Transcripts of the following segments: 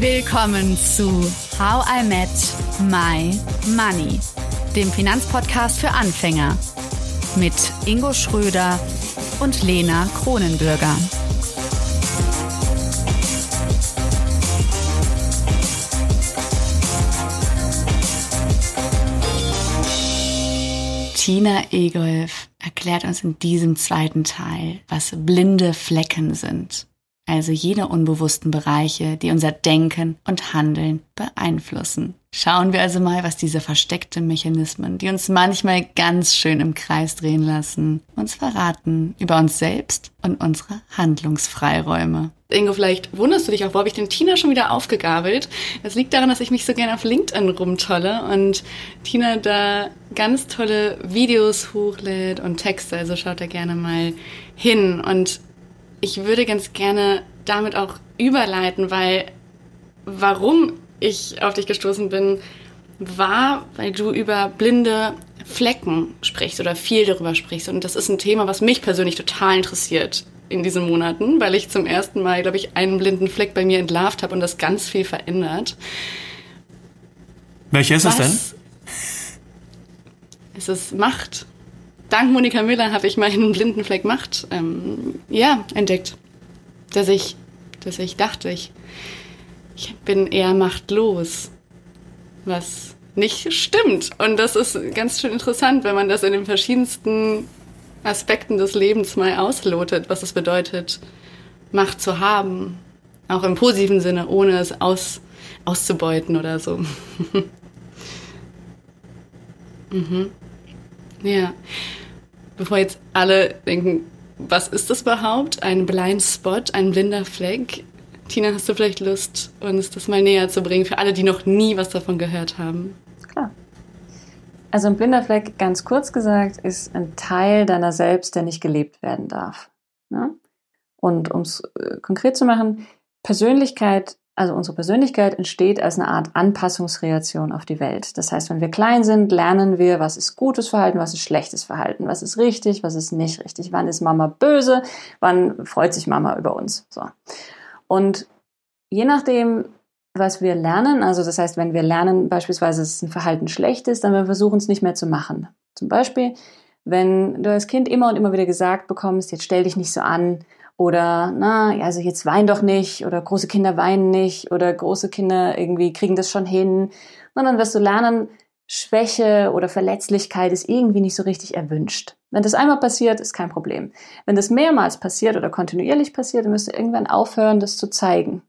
Willkommen zu How I Met My Money, dem Finanzpodcast für Anfänger mit Ingo Schröder und Lena Kronenbürger. Tina Egolf erklärt uns in diesem zweiten Teil, was blinde Flecken sind also jene unbewussten Bereiche, die unser Denken und Handeln beeinflussen. Schauen wir also mal, was diese versteckten Mechanismen, die uns manchmal ganz schön im Kreis drehen lassen, uns verraten über uns selbst und unsere Handlungsfreiräume. Ingo, vielleicht wunderst du dich auch, wo habe ich den Tina schon wieder aufgegabelt? Es liegt daran, dass ich mich so gerne auf LinkedIn rumtolle und Tina da ganz tolle Videos hochlädt und Texte, also schaut da gerne mal hin. Und ich würde ganz gerne damit auch überleiten, weil warum ich auf dich gestoßen bin, war, weil du über blinde Flecken sprichst oder viel darüber sprichst. Und das ist ein Thema, was mich persönlich total interessiert in diesen Monaten, weil ich zum ersten Mal, glaube ich, einen blinden Fleck bei mir entlarvt habe und das ganz viel verändert. Welcher ist was? es denn? Es ist Macht dank Monika Müller habe ich meinen blinden Fleck Macht ähm, ja, entdeckt. Dass ich, dass ich dachte, ich, ich bin eher machtlos. Was nicht stimmt. Und das ist ganz schön interessant, wenn man das in den verschiedensten Aspekten des Lebens mal auslotet, was es bedeutet, Macht zu haben. Auch im positiven Sinne, ohne es aus, auszubeuten oder so. mhm. Ja. Bevor jetzt alle denken, was ist das überhaupt? Ein Blind Spot, ein blinder Fleck? Tina, hast du vielleicht Lust, uns das mal näher zu bringen für alle, die noch nie was davon gehört haben? Klar. Also ein blinder Fleck, ganz kurz gesagt, ist ein Teil deiner selbst, der nicht gelebt werden darf. Ne? Und um es äh, konkret zu machen, Persönlichkeit also unsere Persönlichkeit entsteht als eine Art Anpassungsreaktion auf die Welt. Das heißt, wenn wir klein sind, lernen wir, was ist gutes Verhalten, was ist schlechtes Verhalten, was ist richtig, was ist nicht richtig, wann ist Mama böse, wann freut sich Mama über uns. So. Und je nachdem, was wir lernen, also das heißt, wenn wir lernen beispielsweise, dass ein Verhalten schlecht ist, dann wir versuchen es nicht mehr zu machen. Zum Beispiel, wenn du als Kind immer und immer wieder gesagt bekommst, jetzt stell dich nicht so an, oder, na, also jetzt wein doch nicht. Oder große Kinder weinen nicht. Oder große Kinder irgendwie kriegen das schon hin. Sondern wirst du lernen, Schwäche oder Verletzlichkeit ist irgendwie nicht so richtig erwünscht. Wenn das einmal passiert, ist kein Problem. Wenn das mehrmals passiert oder kontinuierlich passiert, dann wirst du irgendwann aufhören, das zu zeigen.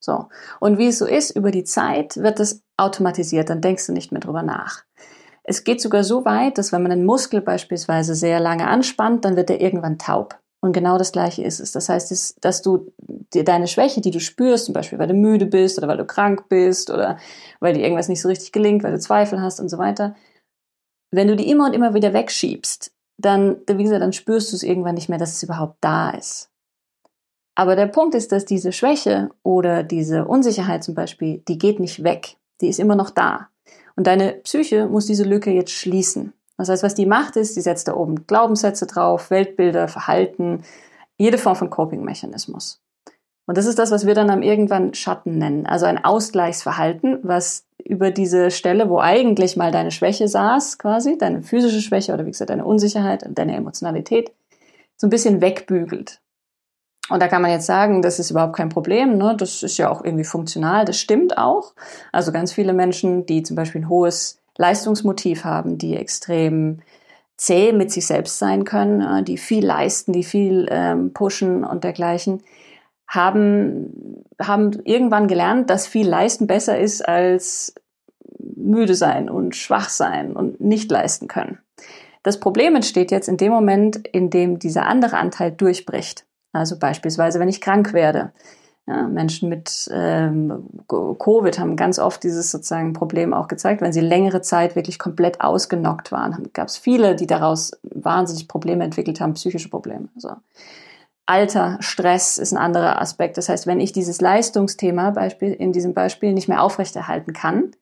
So. Und wie es so ist, über die Zeit wird das automatisiert, dann denkst du nicht mehr drüber nach. Es geht sogar so weit, dass wenn man einen Muskel beispielsweise sehr lange anspannt, dann wird er irgendwann taub. Und genau das Gleiche ist es. Das heißt, dass du dir deine Schwäche, die du spürst, zum Beispiel weil du müde bist oder weil du krank bist oder weil dir irgendwas nicht so richtig gelingt, weil du Zweifel hast und so weiter, wenn du die immer und immer wieder wegschiebst, dann, wie gesagt, dann spürst du es irgendwann nicht mehr, dass es überhaupt da ist. Aber der Punkt ist, dass diese Schwäche oder diese Unsicherheit zum Beispiel, die geht nicht weg. Die ist immer noch da. Und deine Psyche muss diese Lücke jetzt schließen. Das heißt, was die macht ist, die setzt da oben Glaubenssätze drauf, Weltbilder, Verhalten, jede Form von Coping-Mechanismus. Und das ist das, was wir dann am irgendwann Schatten nennen. Also ein Ausgleichsverhalten, was über diese Stelle, wo eigentlich mal deine Schwäche saß, quasi, deine physische Schwäche oder wie gesagt, deine Unsicherheit, deine Emotionalität, so ein bisschen wegbügelt. Und da kann man jetzt sagen, das ist überhaupt kein Problem, ne? das ist ja auch irgendwie funktional, das stimmt auch. Also ganz viele Menschen, die zum Beispiel ein hohes Leistungsmotiv haben, die extrem zäh mit sich selbst sein können, äh, die viel leisten, die viel ähm, pushen und dergleichen, haben, haben irgendwann gelernt, dass viel leisten besser ist als müde sein und schwach sein und nicht leisten können. Das Problem entsteht jetzt in dem Moment, in dem dieser andere Anteil durchbricht. Also beispielsweise, wenn ich krank werde, ja, Menschen mit ähm, Covid haben ganz oft dieses sozusagen Problem auch gezeigt, wenn sie längere Zeit wirklich komplett ausgenockt waren. Gab es viele, die daraus wahnsinnig Probleme entwickelt haben, psychische Probleme. Also Alter, Stress ist ein anderer Aspekt. Das heißt, wenn ich dieses Leistungsthema Beispiel, in diesem Beispiel nicht mehr aufrechterhalten kann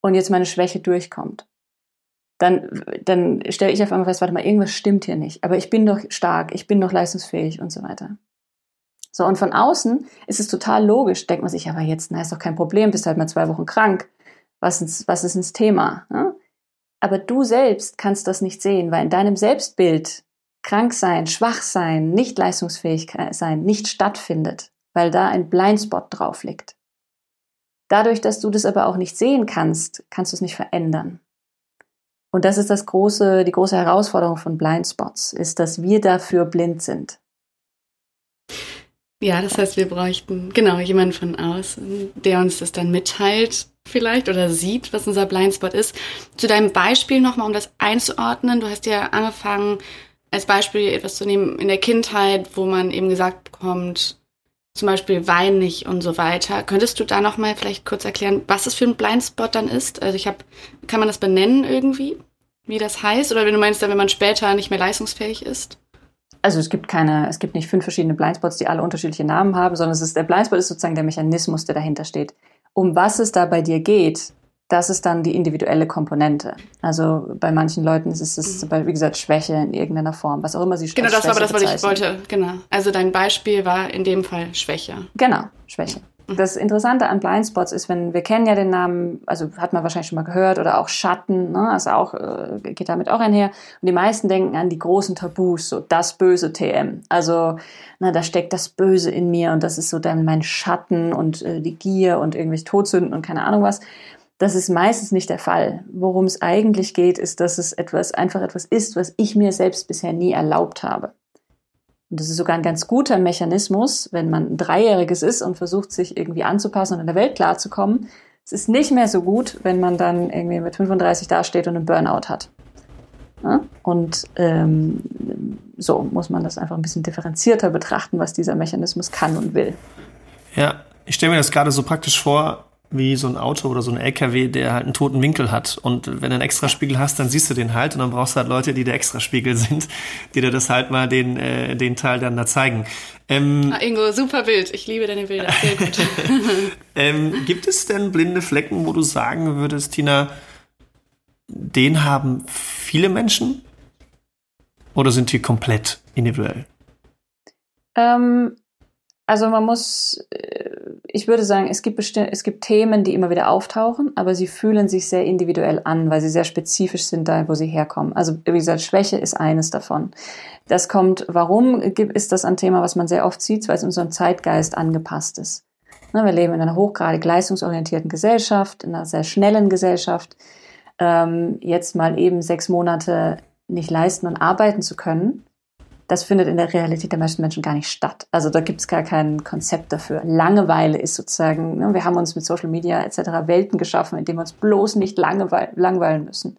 und jetzt meine Schwäche durchkommt, dann, dann stelle ich auf einmal fest, warte mal, irgendwas stimmt hier nicht. Aber ich bin doch stark, ich bin doch leistungsfähig und so weiter. So, und von außen ist es total logisch, denkt man sich, aber jetzt, na, ist doch kein Problem, bist halt mal zwei Wochen krank. Was ist, was ist ins Thema? Ne? Aber du selbst kannst das nicht sehen, weil in deinem Selbstbild krank sein, schwach sein, nicht leistungsfähig sein, nicht stattfindet, weil da ein Blindspot drauf liegt. Dadurch, dass du das aber auch nicht sehen kannst, kannst du es nicht verändern. Und das ist das große, die große Herausforderung von Blindspots, ist, dass wir dafür blind sind. Ja, das heißt, wir bräuchten genau jemanden von außen, der uns das dann mitteilt, vielleicht oder sieht, was unser Blindspot ist. Zu deinem Beispiel nochmal, um das einzuordnen. Du hast ja angefangen, als Beispiel etwas zu nehmen in der Kindheit, wo man eben gesagt bekommt, zum Beispiel wein nicht und so weiter. Könntest du da nochmal vielleicht kurz erklären, was es für ein Blindspot dann ist? Also ich habe, kann man das benennen irgendwie, wie das heißt? Oder wenn du meinst, wenn man später nicht mehr leistungsfähig ist? Also es gibt keine, es gibt nicht fünf verschiedene Blindspots, die alle unterschiedliche Namen haben, sondern es ist, der Blindspot ist sozusagen der Mechanismus, der dahinter steht. Um was es da bei dir geht, das ist dann die individuelle Komponente. Also bei manchen Leuten ist es, mhm. wie gesagt, Schwäche in irgendeiner Form, was auch immer sie Genau, das war aber das, was ich wollte. Genau. Also dein Beispiel war in dem Fall Schwäche. Genau, Schwäche. Das Interessante an Blindspots ist, wenn wir kennen ja den Namen, also hat man wahrscheinlich schon mal gehört, oder auch Schatten, ne, also auch, äh, geht damit auch einher. Und die meisten denken an die großen Tabus, so das böse TM. Also, na, da steckt das Böse in mir und das ist so dann mein Schatten und äh, die Gier und irgendwelche Todsünden und keine Ahnung was. Das ist meistens nicht der Fall. Worum es eigentlich geht, ist, dass es etwas, einfach etwas ist, was ich mir selbst bisher nie erlaubt habe. Und das ist sogar ein ganz guter Mechanismus, wenn man ein Dreijähriges ist und versucht, sich irgendwie anzupassen und in der Welt klarzukommen. Es ist nicht mehr so gut, wenn man dann irgendwie mit 35 dasteht und einen Burnout hat. Und ähm, so muss man das einfach ein bisschen differenzierter betrachten, was dieser Mechanismus kann und will. Ja, ich stelle mir das gerade so praktisch vor, wie so ein Auto oder so ein LKW, der halt einen toten Winkel hat. Und wenn du einen Extraspiegel hast, dann siehst du den halt und dann brauchst du halt Leute, die der Extraspiegel sind, die dir das halt mal den, äh, den Teil dann da zeigen. Ähm, ah, Ingo, super Bild. Ich liebe deine Bilder. Sehr gut. ähm, gibt es denn blinde Flecken, wo du sagen würdest, Tina, den haben viele Menschen? Oder sind die komplett individuell? Ähm, also man muss, äh, ich würde sagen, es gibt es gibt Themen, die immer wieder auftauchen, aber sie fühlen sich sehr individuell an, weil sie sehr spezifisch sind da, wo sie herkommen. Also wie gesagt, Schwäche ist eines davon. Das kommt, warum ist das ein Thema, was man sehr oft sieht, weil es unserem Zeitgeist angepasst ist. Ne, wir leben in einer hochgradig leistungsorientierten Gesellschaft, in einer sehr schnellen Gesellschaft. Ähm, jetzt mal eben sechs Monate nicht leisten und arbeiten zu können, das findet in der Realität der meisten Menschen gar nicht statt. Also da gibt es gar kein Konzept dafür. Langeweile ist sozusagen, ne, wir haben uns mit Social Media etc. Welten geschaffen, in denen wir uns bloß nicht langweilen müssen.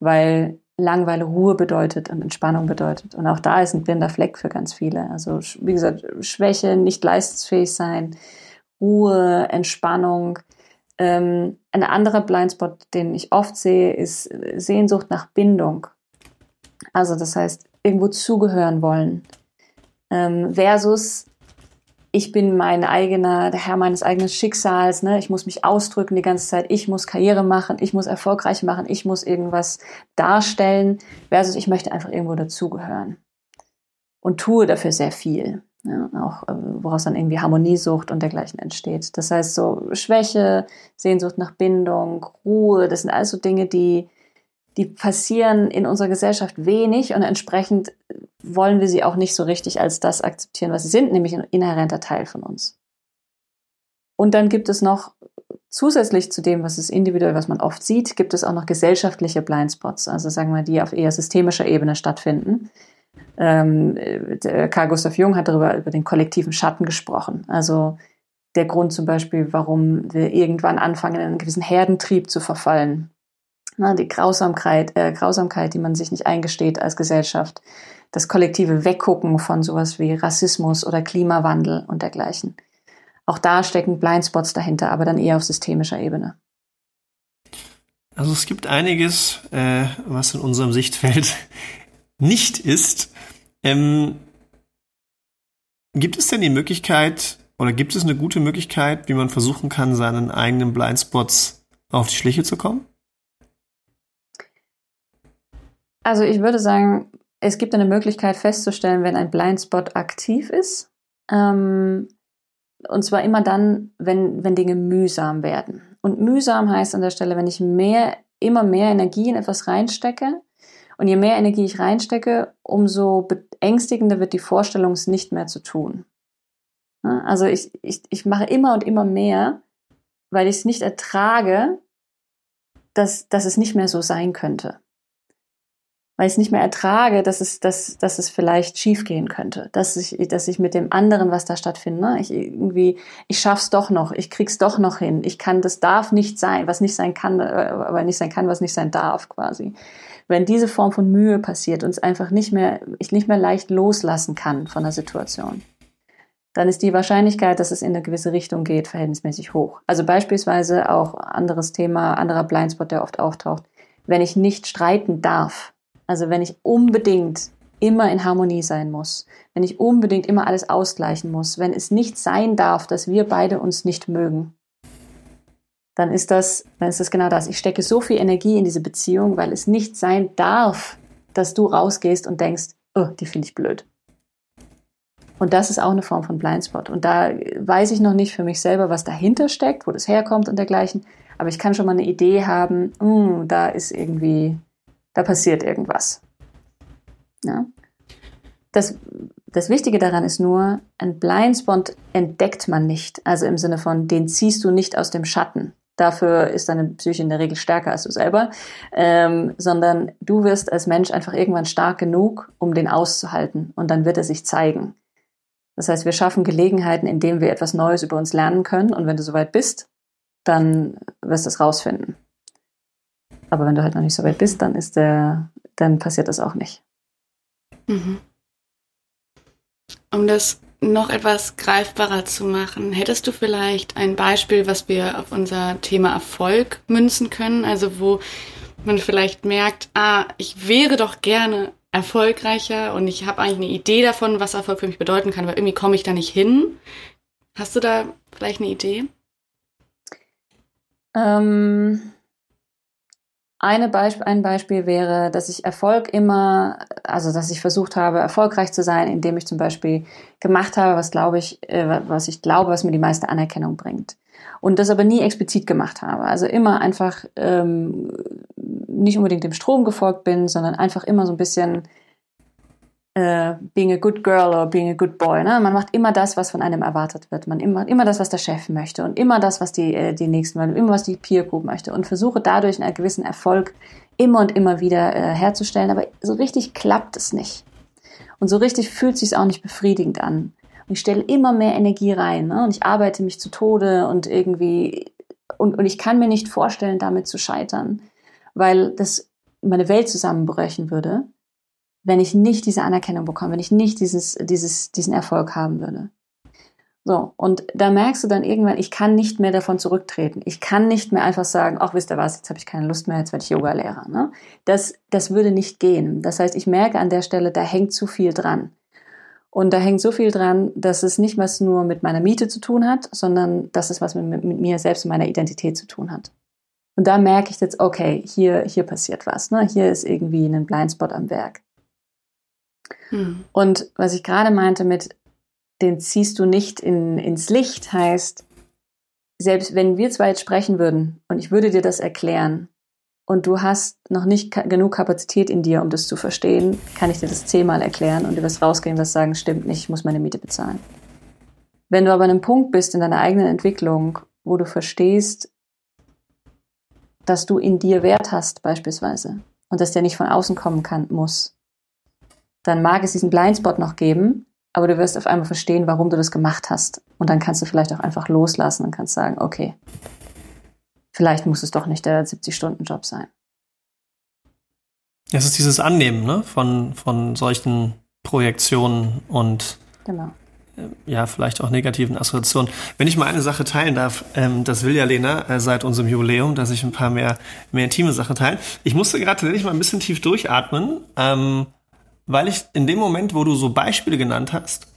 Weil Langeweile Ruhe bedeutet und Entspannung bedeutet. Und auch da ist ein blinder Fleck für ganz viele. Also wie gesagt, Schwäche, nicht leistungsfähig sein, Ruhe, Entspannung. Ähm, ein anderer Blindspot, den ich oft sehe, ist Sehnsucht nach Bindung. Also das heißt, irgendwo zugehören wollen. Ähm, versus ich bin mein eigener, der Herr meines eigenen Schicksals, ne? ich muss mich ausdrücken die ganze Zeit, ich muss Karriere machen, ich muss erfolgreich machen, ich muss irgendwas darstellen, versus ich möchte einfach irgendwo dazugehören. Und tue dafür sehr viel. Ja, auch äh, woraus dann irgendwie Harmoniesucht und dergleichen entsteht. Das heißt, so Schwäche, Sehnsucht nach Bindung, Ruhe, das sind alles so Dinge, die die passieren in unserer Gesellschaft wenig und entsprechend wollen wir sie auch nicht so richtig als das akzeptieren, was sie sind, nämlich ein inhärenter Teil von uns. Und dann gibt es noch zusätzlich zu dem, was es individuell, was man oft sieht, gibt es auch noch gesellschaftliche Blindspots, also sagen wir, die auf eher systemischer Ebene stattfinden. Ähm, Carl Gustav Jung hat darüber über den kollektiven Schatten gesprochen. Also der Grund zum Beispiel, warum wir irgendwann anfangen, in einen gewissen Herdentrieb zu verfallen, Ne, die Grausamkeit, äh, Grausamkeit, die man sich nicht eingesteht als Gesellschaft, das kollektive Weggucken von sowas wie Rassismus oder Klimawandel und dergleichen. Auch da stecken Blindspots dahinter, aber dann eher auf systemischer Ebene. Also es gibt einiges, äh, was in unserem Sichtfeld nicht ist. Ähm, gibt es denn die Möglichkeit oder gibt es eine gute Möglichkeit, wie man versuchen kann, seinen eigenen Blindspots auf die Schliche zu kommen? Also ich würde sagen, es gibt eine Möglichkeit festzustellen, wenn ein Blindspot aktiv ist. Ähm, und zwar immer dann, wenn, wenn Dinge mühsam werden. Und mühsam heißt an der Stelle, wenn ich mehr, immer mehr Energie in etwas reinstecke. Und je mehr Energie ich reinstecke, umso beängstigender wird die Vorstellung, es nicht mehr zu tun. Also ich, ich, ich mache immer und immer mehr, weil ich es nicht ertrage, dass, dass es nicht mehr so sein könnte weil ich es nicht mehr ertrage, dass es, dass, dass es vielleicht schiefgehen könnte, dass ich, dass ich mit dem anderen, was da stattfindet, ne, ich irgendwie, ich schaff's doch noch, ich krieg's doch noch hin, ich kann, das darf nicht sein, was nicht sein kann, äh, aber nicht sein kann, was nicht sein darf, quasi. Wenn diese Form von Mühe passiert und es einfach nicht mehr, ich nicht mehr leicht loslassen kann von der Situation, dann ist die Wahrscheinlichkeit, dass es in eine gewisse Richtung geht, verhältnismäßig hoch. Also beispielsweise auch anderes Thema, anderer Blindspot, der oft auftaucht. Wenn ich nicht streiten darf, also wenn ich unbedingt immer in Harmonie sein muss, wenn ich unbedingt immer alles ausgleichen muss, wenn es nicht sein darf, dass wir beide uns nicht mögen, dann ist das, dann ist das genau das. Ich stecke so viel Energie in diese Beziehung, weil es nicht sein darf, dass du rausgehst und denkst, oh, die finde ich blöd. Und das ist auch eine Form von Blindspot. Und da weiß ich noch nicht für mich selber, was dahinter steckt, wo das herkommt und dergleichen. Aber ich kann schon mal eine Idee haben, mm, da ist irgendwie da passiert irgendwas. Ja? Das, das Wichtige daran ist nur, ein Blindspot entdeckt man nicht. Also im Sinne von, den ziehst du nicht aus dem Schatten. Dafür ist deine Psyche in der Regel stärker als du selber, ähm, sondern du wirst als Mensch einfach irgendwann stark genug, um den auszuhalten und dann wird er sich zeigen. Das heißt, wir schaffen Gelegenheiten, indem wir etwas Neues über uns lernen können und wenn du soweit bist, dann wirst du es rausfinden. Aber wenn du halt noch nicht so weit bist, dann ist der, dann passiert das auch nicht. Mhm. Um das noch etwas greifbarer zu machen, hättest du vielleicht ein Beispiel, was wir auf unser Thema Erfolg münzen können? Also wo man vielleicht merkt, ah, ich wäre doch gerne erfolgreicher und ich habe eigentlich eine Idee davon, was Erfolg für mich bedeuten kann, aber irgendwie komme ich da nicht hin. Hast du da vielleicht eine Idee? Ähm, eine Beisp ein Beispiel wäre, dass ich Erfolg immer, also dass ich versucht habe, erfolgreich zu sein, indem ich zum Beispiel gemacht habe, was glaube ich, äh, was ich glaube, was mir die meiste Anerkennung bringt. Und das aber nie explizit gemacht habe. Also immer einfach ähm, nicht unbedingt dem Strom gefolgt bin, sondern einfach immer so ein bisschen äh, being a good girl oder being a good boy. Ne? Man macht immer das, was von einem erwartet wird. Man immer, immer das, was der Chef möchte und immer das, was die, äh, die Nächsten wollen, immer was die Peer Group möchte und versuche dadurch einen gewissen Erfolg immer und immer wieder äh, herzustellen. Aber so richtig klappt es nicht. Und so richtig fühlt sich auch nicht befriedigend an. Und ich stelle immer mehr Energie rein ne? und ich arbeite mich zu Tode und irgendwie und, und ich kann mir nicht vorstellen, damit zu scheitern, weil das meine Welt zusammenbrechen würde wenn ich nicht diese Anerkennung bekomme, wenn ich nicht dieses, dieses, diesen Erfolg haben würde. So, und da merkst du dann irgendwann, ich kann nicht mehr davon zurücktreten. Ich kann nicht mehr einfach sagen, ach, wisst ihr was, jetzt habe ich keine Lust mehr, jetzt werde ich Yoga-Lehrer. Ne? Das, das würde nicht gehen. Das heißt, ich merke an der Stelle, da hängt zu viel dran. Und da hängt so viel dran, dass es nicht was nur mit meiner Miete zu tun hat, sondern dass es was mit, mit, mit mir selbst und meiner Identität zu tun hat. Und da merke ich jetzt, okay, hier, hier passiert was. Ne? Hier ist irgendwie ein Blindspot am Werk. Hm. Und was ich gerade meinte mit, den ziehst du nicht in, ins Licht, heißt, selbst wenn wir zwei jetzt sprechen würden und ich würde dir das erklären und du hast noch nicht ka genug Kapazität in dir, um das zu verstehen, kann ich dir das zehnmal erklären und du wirst rausgehen und sagen, stimmt nicht, ich muss meine Miete bezahlen. Wenn du aber an einem Punkt bist in deiner eigenen Entwicklung, wo du verstehst, dass du in dir Wert hast beispielsweise und dass der nicht von außen kommen kann, muss, dann mag es diesen Blindspot noch geben, aber du wirst auf einmal verstehen, warum du das gemacht hast. Und dann kannst du vielleicht auch einfach loslassen und kannst sagen, okay, vielleicht muss es doch nicht der 70-Stunden-Job sein. Es ist dieses Annehmen ne? von, von solchen Projektionen und genau. Äh, ja, vielleicht auch negativen Assoziationen. Wenn ich mal eine Sache teilen darf, ähm, das will ja Lena äh, seit unserem Jubiläum, dass ich ein paar mehr, mehr intime Sachen teile. Ich musste gerade tatsächlich mal ein bisschen tief durchatmen. Ähm, weil ich in dem Moment, wo du so Beispiele genannt hast,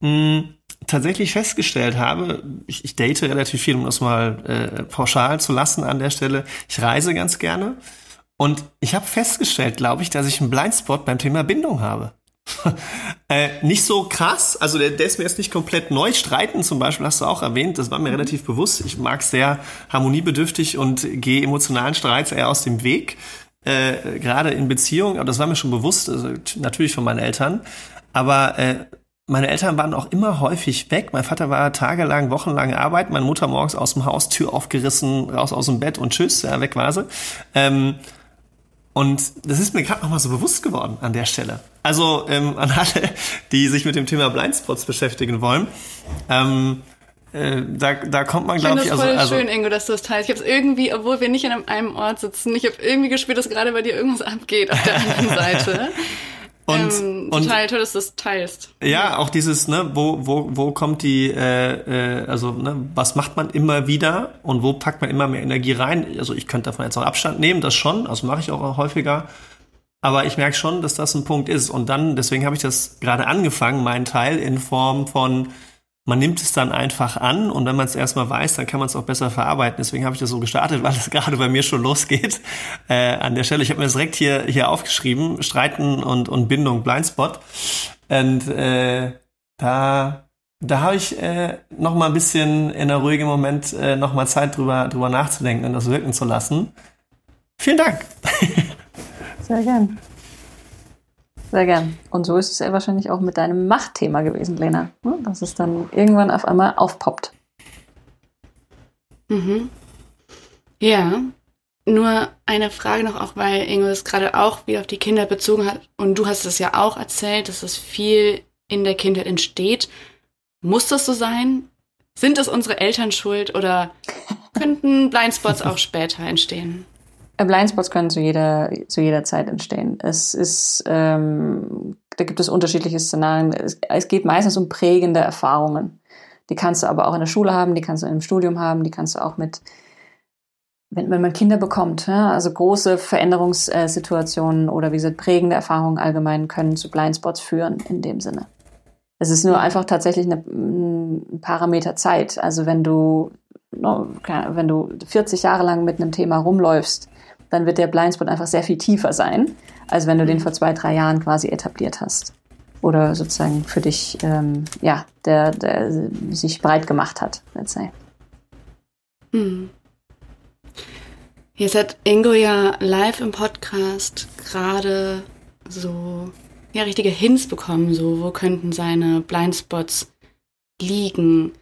mh, tatsächlich festgestellt habe, ich, ich date relativ viel, um das mal äh, pauschal zu lassen an der Stelle. Ich reise ganz gerne. Und ich habe festgestellt, glaube ich, dass ich einen Blindspot beim Thema Bindung habe. äh, nicht so krass, also der, der ist mir jetzt nicht komplett neu. Streiten zum Beispiel hast du auch erwähnt, das war mir mhm. relativ bewusst. Ich mag sehr harmoniebedürftig und gehe emotionalen Streits eher aus dem Weg. Äh, gerade in Beziehungen, aber das war mir schon bewusst, also natürlich von meinen Eltern. Aber äh, meine Eltern waren auch immer häufig weg. Mein Vater war tagelang, wochenlang arbeiten, meine Mutter morgens aus dem Haus, Tür aufgerissen, raus aus dem Bett und tschüss, ja, weg war sie. Ähm, und das ist mir gerade nochmal so bewusst geworden an der Stelle. Also ähm, an alle, die sich mit dem Thema Blindspots beschäftigen wollen. Ähm, äh, da, da kommt man, glaube ich, also, voll also schön, Ingo, dass du das teilst. Ich habe es irgendwie, obwohl wir nicht an einem Ort sitzen, ich habe irgendwie gespürt, dass gerade bei dir irgendwas abgeht auf der anderen Seite. Und, ähm, und total toll, dass du das teilst. Ja, auch dieses, ne, wo, wo, wo kommt die, äh, äh, also, ne, was macht man immer wieder und wo packt man immer mehr Energie rein? Also ich könnte davon jetzt auch Abstand nehmen, das schon, also mache ich auch häufiger. Aber ich merke schon, dass das ein Punkt ist. Und dann, deswegen habe ich das gerade angefangen, meinen Teil in Form von man nimmt es dann einfach an und wenn man es erstmal weiß, dann kann man es auch besser verarbeiten. Deswegen habe ich das so gestartet, weil es gerade bei mir schon losgeht. Äh, an der Stelle, ich habe mir das direkt hier, hier aufgeschrieben, Streiten und, und Bindung, Blindspot. Und äh, da, da habe ich äh, noch mal ein bisschen in einer ruhigen Moment äh, noch mal Zeit drüber, drüber nachzudenken und das wirken zu lassen. Vielen Dank. Sehr gern. Sehr gern. Und so ist es ja wahrscheinlich auch mit deinem Machtthema gewesen, Lena. Ne? Dass es dann irgendwann auf einmal aufpoppt. Mhm. Ja. Nur eine Frage noch, auch weil Ingo es gerade auch wieder auf die Kinder bezogen hat. Und du hast es ja auch erzählt, dass es viel in der Kindheit entsteht. Muss das so sein? Sind es unsere Eltern schuld oder könnten Blindspots auch später entstehen? Blindspots können zu jeder, zu jeder Zeit entstehen. Es ist, ähm, da gibt es unterschiedliche Szenarien. Es, es geht meistens um prägende Erfahrungen. Die kannst du aber auch in der Schule haben, die kannst du im Studium haben, die kannst du auch mit, wenn, wenn man Kinder bekommt. Ja? Also große Veränderungssituationen oder wie gesagt, prägende Erfahrungen allgemein können zu Blindspots führen in dem Sinne. Es ist nur einfach tatsächlich eine, ein Parameter Zeit. Also wenn du, wenn du 40 Jahre lang mit einem Thema rumläufst, dann wird der Blindspot einfach sehr viel tiefer sein, als wenn du den vor zwei, drei Jahren quasi etabliert hast. Oder sozusagen für dich, ähm, ja, der, der sich breit gemacht hat, let's say. Hm. Jetzt hat Ingo ja live im Podcast gerade so ja richtige Hints bekommen, so wo könnten seine Blindspots liegen.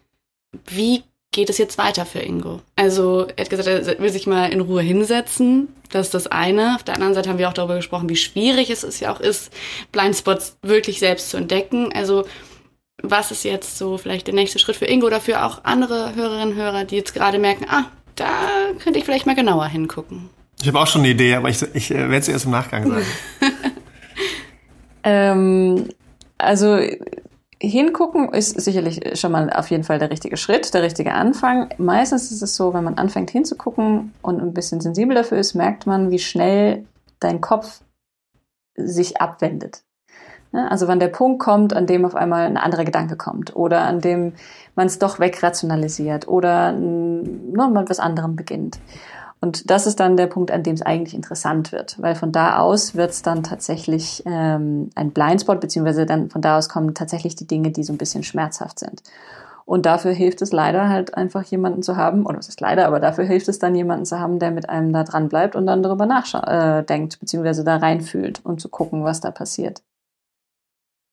Wie geht es jetzt weiter für Ingo? Also er hat gesagt, er will sich mal in Ruhe hinsetzen. Das ist das eine. Auf der anderen Seite haben wir auch darüber gesprochen, wie schwierig es ist, ja auch ist, Blindspots wirklich selbst zu entdecken. Also was ist jetzt so vielleicht der nächste Schritt für Ingo oder für auch andere Hörerinnen und Hörer, die jetzt gerade merken, ah, da könnte ich vielleicht mal genauer hingucken. Ich habe auch schon eine Idee, aber ich, ich äh, werde es erst im Nachgang sagen. ähm, also hingucken ist sicherlich schon mal auf jeden Fall der richtige Schritt, der richtige Anfang. Meistens ist es so, wenn man anfängt hinzugucken und ein bisschen sensibel dafür ist, merkt man, wie schnell dein Kopf sich abwendet. Also wann der Punkt kommt, an dem auf einmal ein anderer Gedanke kommt oder an dem man es doch wegrationalisiert oder nur mal was anderem beginnt. Und das ist dann der Punkt, an dem es eigentlich interessant wird, weil von da aus wird es dann tatsächlich ähm, ein Blindspot, beziehungsweise dann von da aus kommen tatsächlich die Dinge, die so ein bisschen schmerzhaft sind. Und dafür hilft es leider halt einfach jemanden zu haben, oder was ist leider, aber dafür hilft es dann jemanden zu haben, der mit einem da dran bleibt und dann darüber nachdenkt, äh, beziehungsweise da reinfühlt und zu gucken, was da passiert.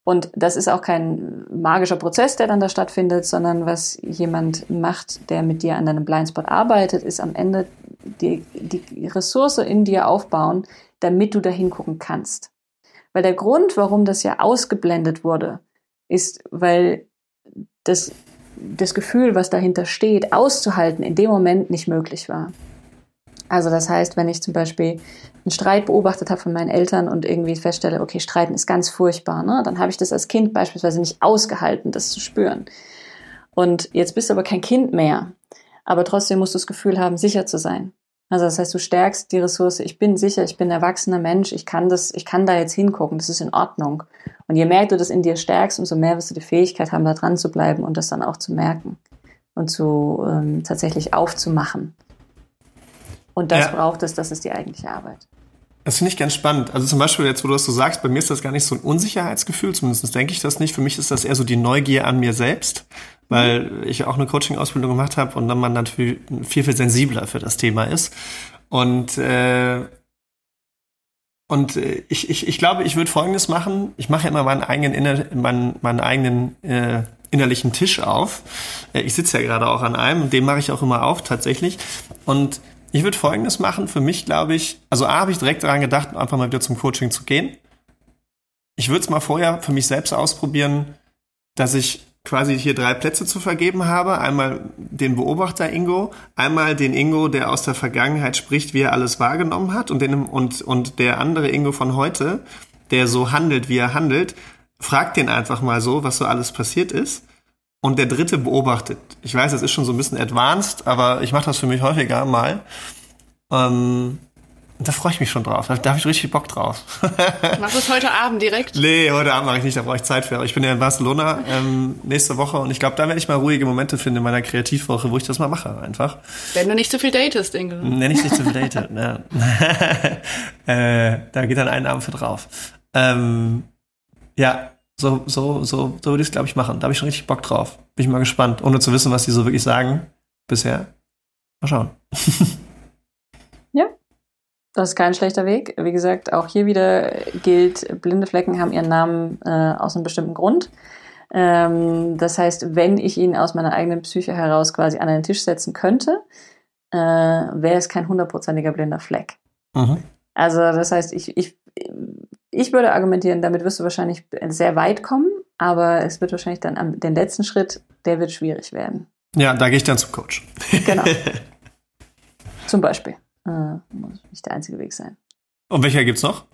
Und das ist auch kein magischer Prozess, der dann da stattfindet, sondern was jemand macht, der mit dir an deinem Blindspot arbeitet, ist am Ende die, die Ressource in dir aufbauen, damit du da hingucken kannst. Weil der Grund, warum das ja ausgeblendet wurde, ist, weil das, das Gefühl, was dahinter steht, auszuhalten, in dem Moment nicht möglich war. Also das heißt, wenn ich zum Beispiel einen Streit beobachtet habe von meinen Eltern und irgendwie feststelle, okay, Streiten ist ganz furchtbar, ne? dann habe ich das als Kind beispielsweise nicht ausgehalten, das zu spüren. Und jetzt bist du aber kein Kind mehr, aber trotzdem musst du das Gefühl haben, sicher zu sein. Also das heißt, du stärkst die Ressource, ich bin sicher, ich bin ein erwachsener Mensch, ich kann das, ich kann da jetzt hingucken, das ist in Ordnung. Und je mehr du das in dir stärkst, umso mehr wirst du die Fähigkeit haben, da dran zu bleiben und das dann auch zu merken und zu ähm, tatsächlich aufzumachen. Und das ja. braucht es, das ist die eigentliche Arbeit. Das finde ich ganz spannend. Also zum Beispiel jetzt, wo du das so sagst, bei mir ist das gar nicht so ein Unsicherheitsgefühl, zumindest denke ich das nicht. Für mich ist das eher so die Neugier an mir selbst, weil ich auch eine Coaching-Ausbildung gemacht habe und dann man natürlich viel, viel sensibler für das Thema ist. Und äh, und äh, ich, ich, ich glaube, ich würde Folgendes machen. Ich mache immer meinen eigenen, inner, meinen, meinen eigenen äh, innerlichen Tisch auf. Äh, ich sitze ja gerade auch an einem, den mache ich auch immer auf tatsächlich. Und ich würde Folgendes machen. Für mich glaube ich, also A, habe ich direkt daran gedacht, einfach mal wieder zum Coaching zu gehen. Ich würde es mal vorher für mich selbst ausprobieren, dass ich quasi hier drei Plätze zu vergeben habe. Einmal den Beobachter Ingo, einmal den Ingo, der aus der Vergangenheit spricht, wie er alles wahrgenommen hat und, den, und, und der andere Ingo von heute, der so handelt, wie er handelt, fragt den einfach mal so, was so alles passiert ist. Und der dritte beobachtet. Ich weiß, das ist schon so ein bisschen advanced, aber ich mache das für mich häufiger mal. Ähm, da freue ich mich schon drauf. Da, da habe ich richtig Bock drauf. Machst du es heute Abend direkt? Nee, heute Abend mache ich nicht, da brauche ich Zeit für. Ich bin ja in Barcelona ähm, nächste Woche und ich glaube, da werde ich mal ruhige Momente finden in meiner Kreativwoche, wo ich das mal mache einfach. Wenn du nicht zu viel datest, Inge. Nenn ich nicht zu viel datet, ne. äh, da geht dann ein Abend für drauf. Ähm, ja, so, so, so, so würde ich es, glaube ich, machen. Da habe ich schon richtig Bock drauf. Bin ich mal gespannt, ohne zu wissen, was die so wirklich sagen bisher. Mal schauen. Das ist kein schlechter Weg. Wie gesagt, auch hier wieder gilt, blinde Flecken haben ihren Namen äh, aus einem bestimmten Grund. Ähm, das heißt, wenn ich ihn aus meiner eigenen Psyche heraus quasi an den Tisch setzen könnte, äh, wäre es kein hundertprozentiger blinder Fleck. Mhm. Also das heißt, ich, ich, ich würde argumentieren, damit wirst du wahrscheinlich sehr weit kommen, aber es wird wahrscheinlich dann am, den letzten Schritt, der wird schwierig werden. Ja, da gehe ich dann zum Coach. Genau. zum Beispiel. Äh, muss nicht der einzige Weg sein. Und welcher gibt's noch?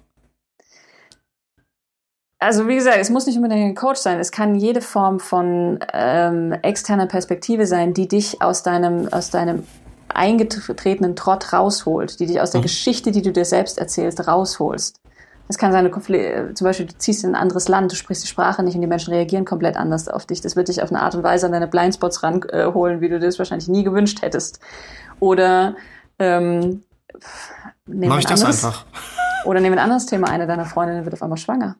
Also wie gesagt, es muss nicht unbedingt ein Coach sein. Es kann jede Form von ähm, externer Perspektive sein, die dich aus deinem, aus deinem eingetretenen Trott rausholt, die dich aus der mhm. Geschichte, die du dir selbst erzählst, rausholst. Es kann sein, äh, zum Beispiel du ziehst in ein anderes Land, du sprichst die Sprache nicht und die Menschen reagieren komplett anders auf dich. Das wird dich auf eine Art und Weise an deine Blindspots ranholen, wie du das wahrscheinlich nie gewünscht hättest. Oder ähm, Mach ich das anderes, einfach. Oder nehmen ein anderes Thema. Eine deiner Freundinnen wird auf einmal schwanger.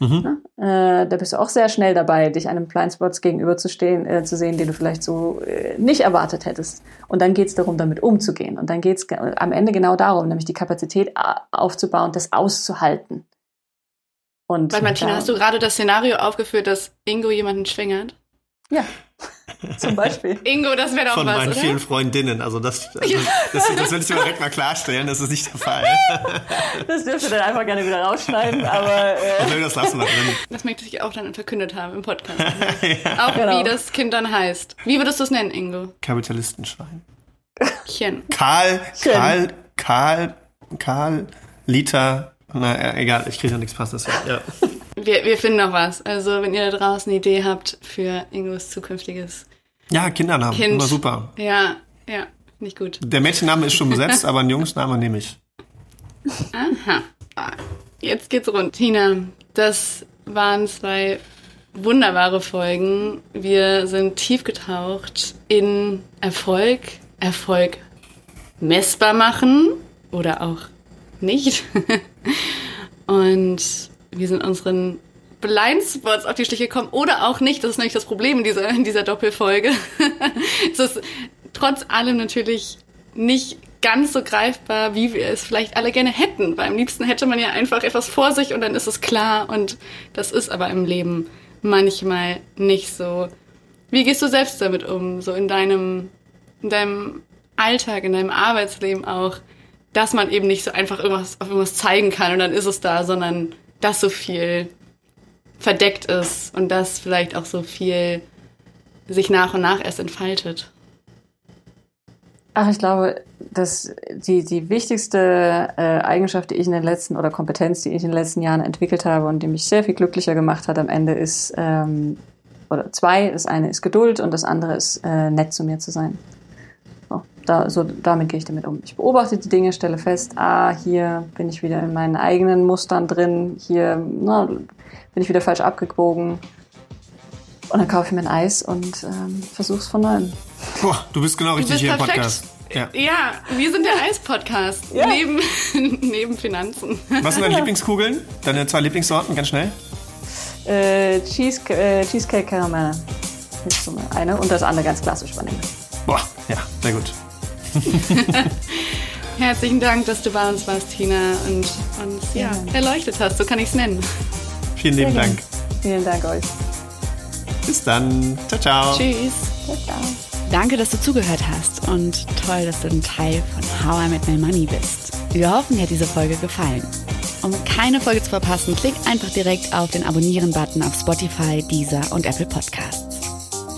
Mhm. Äh, da bist du auch sehr schnell dabei, dich einem Blindspots gegenüberzustehen, äh, zu sehen, den du vielleicht so äh, nicht erwartet hättest. Und dann geht es darum, damit umzugehen. Und dann geht es am Ende genau darum, nämlich die Kapazität aufzubauen, das auszuhalten. Und Weil Martina, hast du gerade das Szenario aufgeführt, dass Ingo jemanden schwängert? Ja. Zum Beispiel. Ingo, das wäre doch Von was, meinen oder? vielen Freundinnen. Also das, also das, das will ich direkt mal klarstellen, das ist nicht der Fall. Das dürft ihr dann einfach gerne wieder rausschneiden, aber... Äh will das lassen wir drin. Das möchte ich auch dann verkündet haben im Podcast. ja. Auch genau. wie das Kind dann heißt. Wie würdest du es nennen, Ingo? Kapitalistenschwein. Chen. Karl, Karl, Karl, Karl, Liter, na egal, ich kriege ja nichts passendes. Ja. Wir, wir finden noch was. Also, wenn ihr da draußen eine Idee habt für Ingos zukünftiges. Ja, Kindernamen. Kind. Immer super. Ja, ja, nicht gut. Der Mädchenname ist schon besetzt, aber einen Jungsname nehme ich. Aha. Jetzt geht's rund. Tina, das waren zwei wunderbare Folgen. Wir sind tief getaucht in Erfolg, Erfolg messbar machen oder auch nicht. Und wir sind unseren Blindspots auf die Schliche gekommen oder auch nicht. Das ist nämlich das Problem in dieser, in dieser Doppelfolge. es ist trotz allem natürlich nicht ganz so greifbar, wie wir es vielleicht alle gerne hätten. Weil am liebsten hätte man ja einfach etwas vor sich und dann ist es klar und das ist aber im Leben manchmal nicht so. Wie gehst du selbst damit um, so in deinem, in deinem Alltag, in deinem Arbeitsleben auch, dass man eben nicht so einfach irgendwas auf irgendwas zeigen kann und dann ist es da, sondern dass so viel verdeckt ist und dass vielleicht auch so viel sich nach und nach erst entfaltet. Ach, ich glaube, dass die, die wichtigste äh, Eigenschaft, die ich in den letzten oder Kompetenz, die ich in den letzten Jahren entwickelt habe und die mich sehr viel glücklicher gemacht hat am Ende ist, ähm, oder zwei, das eine ist Geduld und das andere ist äh, nett zu mir zu sein. Da, so, damit gehe ich damit um. Ich beobachte die Dinge, stelle fest, ah, hier bin ich wieder in meinen eigenen Mustern drin, hier na, bin ich wieder falsch abgebogen. Und dann kaufe ich mir ein Eis und ähm, versuche es von neuem. Boah, du bist genau richtig hier perfekt. im Podcast. Ja. Ja, wir sind der Eis-Podcast. Ja. Neben, neben Finanzen. Was sind deine Lieblingskugeln? Deine zwei Lieblingssorten, ganz schnell? Äh, Cheese, äh, Cheesecake so eine und das andere ganz klassisch Vanille. Boah, ja, sehr gut. Herzlichen Dank, dass du bei uns warst, Tina, und uns ja, erleuchtet hast. So kann ich es nennen. Vielen lieben Dank. Vielen Dank euch. Bis dann. Ciao, ciao. Tschüss. Ciao, ciao. Danke, dass du zugehört hast und toll, dass du ein Teil von How I Met My Money bist. Wir hoffen, dir hat diese Folge gefallen. Um keine Folge zu verpassen, klick einfach direkt auf den Abonnieren-Button auf Spotify, Deezer und Apple Podcasts.